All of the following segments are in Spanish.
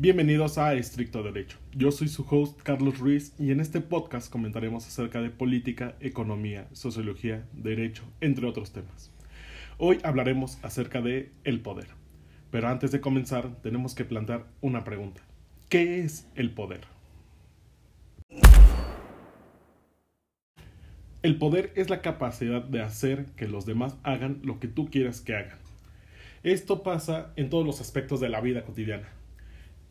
Bienvenidos a Estricto Derecho. Yo soy su host Carlos Ruiz y en este podcast comentaremos acerca de política, economía, sociología, derecho, entre otros temas. Hoy hablaremos acerca de el poder. Pero antes de comenzar tenemos que plantear una pregunta. ¿Qué es el poder? El poder es la capacidad de hacer que los demás hagan lo que tú quieras que hagan. Esto pasa en todos los aspectos de la vida cotidiana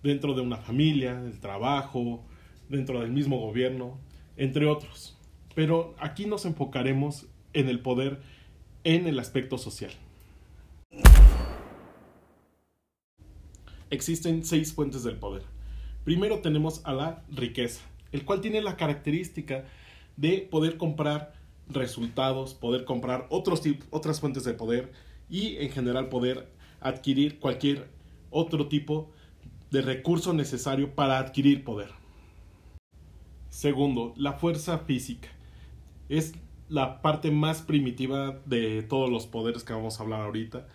dentro de una familia, del trabajo, dentro del mismo gobierno, entre otros. Pero aquí nos enfocaremos en el poder en el aspecto social. Existen seis fuentes del poder. Primero tenemos a la riqueza, el cual tiene la característica de poder comprar resultados, poder comprar otros otras fuentes de poder y en general poder adquirir cualquier otro tipo de recurso necesario para adquirir poder. Segundo, la fuerza física. Es la parte más primitiva de todos los poderes que vamos a hablar ahorita,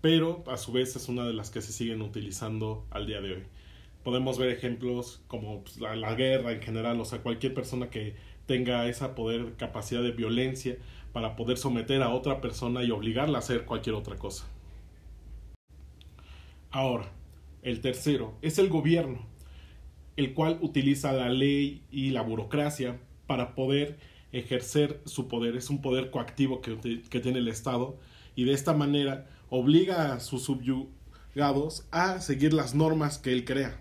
pero a su vez es una de las que se siguen utilizando al día de hoy. Podemos ver ejemplos como pues, la, la, guerra en general, o sea, cualquier persona que tenga esa poder, capacidad de violencia para poder someter a otra persona y obligarla a hacer cualquier otra cosa. Ahora, el tercero es el gobierno, el cual utiliza la ley y la burocracia para poder ejercer su poder. Es un poder coactivo que, tiene el Estado y de esta manera obliga a sus subyugados a seguir las normas que él crea.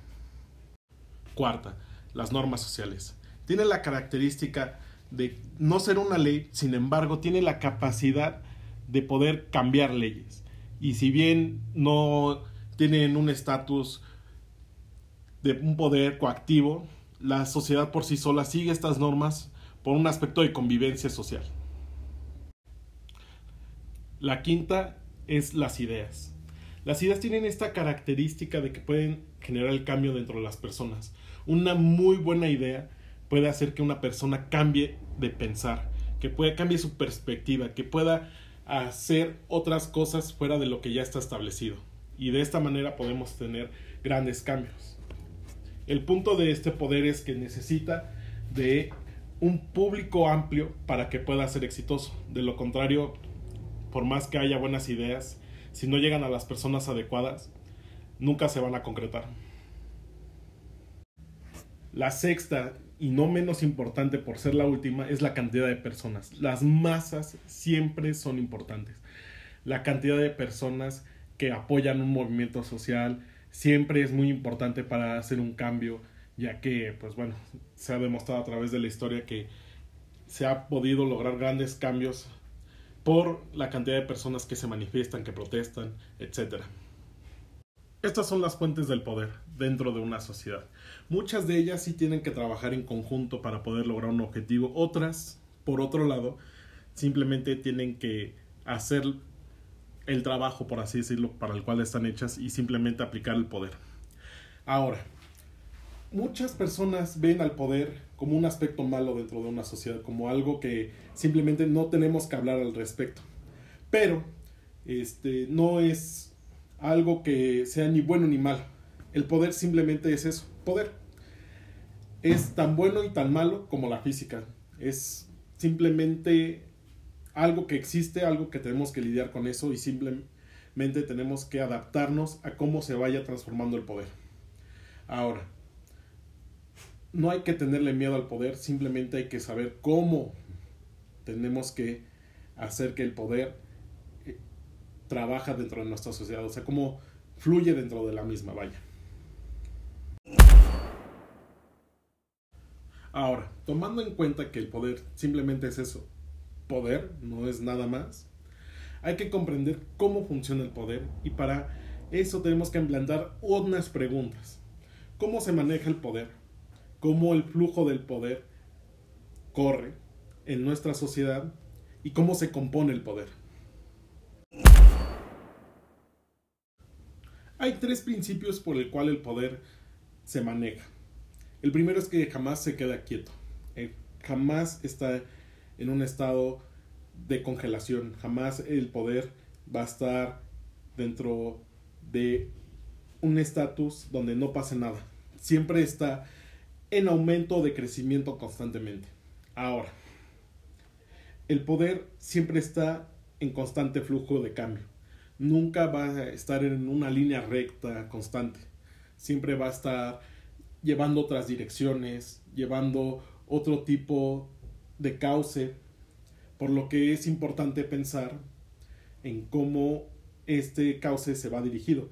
Cuarta, las normas sociales. Tiene la característica de no ser una ley, sin embargo, tiene la capacidad de poder cambiar leyes. Y si bien no tienen un estatus de un poder coactivo, la sociedad por sí sola sigue estas normas por un aspecto de convivencia social. La quinta es las ideas. Las ideas tienen esta característica de que pueden generar el cambio dentro de las personas. Una muy buena idea puede hacer que una persona cambie de pensar, que pueda cambie su perspectiva, que pueda hacer otras cosas fuera de lo que ya está establecido y de esta manera podemos tener grandes cambios. El punto de este poder es que necesita de un público amplio para que pueda ser exitoso. De lo contrario, por más que haya buenas ideas, si no llegan a las personas adecuadas, nunca se van a concretar. La sexta, y no menos importante por ser la última, es la cantidad de personas. Las masas siempre son importantes. La cantidad de personas que apoyan un movimiento social siempre es muy importante para hacer un cambio, ya que, pues bueno, se ha demostrado a través de la historia que se ha podido lograr grandes cambios por la cantidad de personas que se manifiestan, que protestan, etc. Estas son las fuentes del poder dentro de una sociedad. Muchas de ellas sí tienen que trabajar en conjunto para poder lograr un objetivo. Otras, por otro lado, simplemente tienen que hacer el trabajo, por así decirlo, para el cual están hechas y simplemente aplicar el poder. Ahora, muchas personas ven al poder como un aspecto malo dentro de una sociedad, como algo que simplemente no tenemos que hablar al respecto. Pero este no es algo que sea ni bueno ni malo. El poder simplemente es eso, poder. Es tan bueno y tan malo como la física. Es simplemente algo que existe, algo que tenemos que lidiar con eso y simplemente tenemos que adaptarnos a cómo se vaya transformando el poder. Ahora, no hay que tenerle miedo al poder, simplemente hay que saber cómo tenemos que hacer que el poder eh, trabaja dentro de nuestra sociedad, o sea, cómo fluye dentro de la misma, vaya. Ahora, tomando en cuenta que el poder simplemente es eso, poder, no es nada más. Hay que comprender cómo funciona el poder y para eso tenemos que implantar unas preguntas. ¿Cómo se maneja el poder? ¿Cómo el flujo del poder corre en nuestra sociedad? ¿Y cómo se compone el poder? Hay tres principios por el cual el poder se maneja. El primero es que jamás se queda quieto. Eh, jamás está en un estado de congelación. Jamás el poder va a estar dentro de un estatus donde no pase nada. Siempre está en aumento de crecimiento constantemente. Ahora, el poder siempre está en constante flujo de cambio. Nunca va a estar en una línea recta constante. Siempre va a estar llevando otras direcciones, llevando otro tipo de cauce, por lo que es importante pensar en cómo este cauce se va dirigido.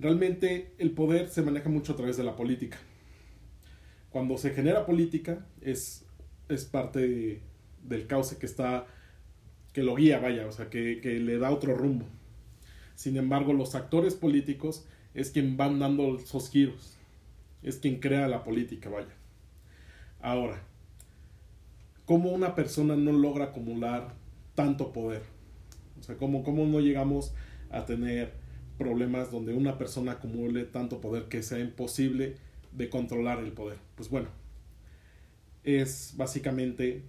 Realmente el poder se maneja mucho a través de la política. Cuando se genera política es, es parte del cauce que está, que lo guía, vaya, o sea, que, que le da otro rumbo. Sin embargo, los actores políticos es quien van dando esos giros, es quien crea la política, vaya. Ahora, ¿cómo una persona no logra acumular tanto poder? O sea, ¿cómo, cómo no llegamos a tener problemas donde una persona acumule tanto poder que sea imposible de controlar el poder? Pues bueno, es básicamente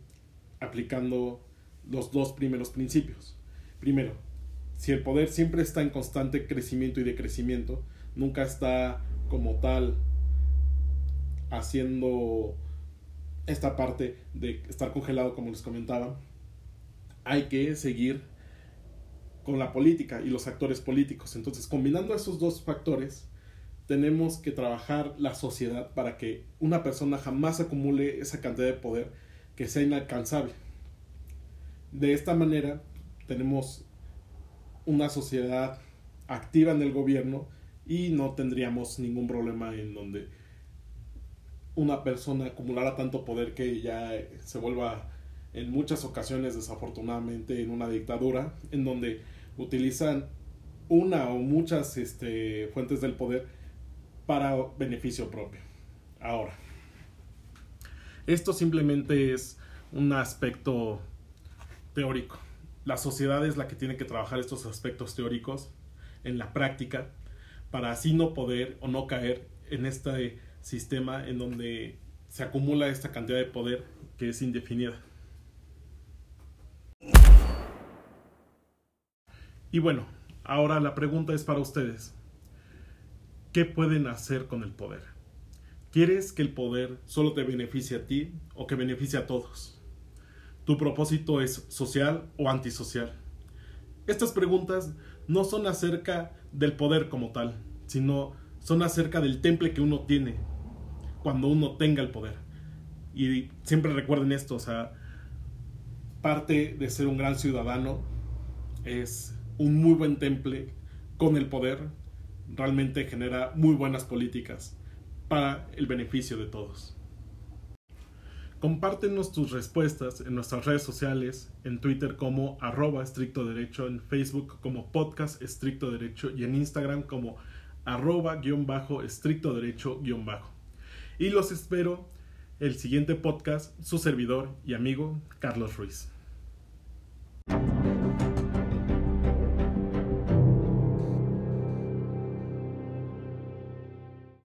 aplicando los dos primeros principios. Primero, si el poder siempre está en constante crecimiento y decrecimiento, nunca está como tal haciendo esta parte de estar congelado como les comentaba, hay que seguir con la política y los actores políticos. Entonces, combinando esos dos factores, tenemos que trabajar la sociedad para que una persona jamás acumule esa cantidad de poder que sea inalcanzable. De esta manera, tenemos una sociedad activa en el gobierno y no tendríamos ningún problema en donde una persona acumulara tanto poder que ya se vuelva en muchas ocasiones desafortunadamente en una dictadura en donde utilizan una o muchas este, fuentes del poder para beneficio propio. Ahora, esto simplemente es un aspecto teórico la sociedad es la que tiene que trabajar estos aspectos teóricos en la práctica para así no poder o no caer en este sistema en donde se acumula esta cantidad de poder que es indefinida. Y bueno, ahora la pregunta es para ustedes. ¿Qué pueden hacer con el poder? ¿Quieres que el poder solo te beneficie a ti o que beneficie a todos? ¿Tu propósito es social o antisocial? Estas preguntas no son acerca del poder como tal, sino son acerca del temple que uno tiene cuando uno tenga el poder. Y siempre recuerden esto, o sea, parte de ser un gran ciudadano es un muy buen temple con el poder, realmente genera muy buenas políticas para el beneficio de todos. Compártenos tus respuestas en nuestras redes sociales, en Twitter como arroba estricto derecho, en Facebook como podcast estricto derecho y en Instagram como arroba guion bajo estricto derecho guion bajo. Y los espero el siguiente podcast, su servidor y amigo Carlos Ruiz.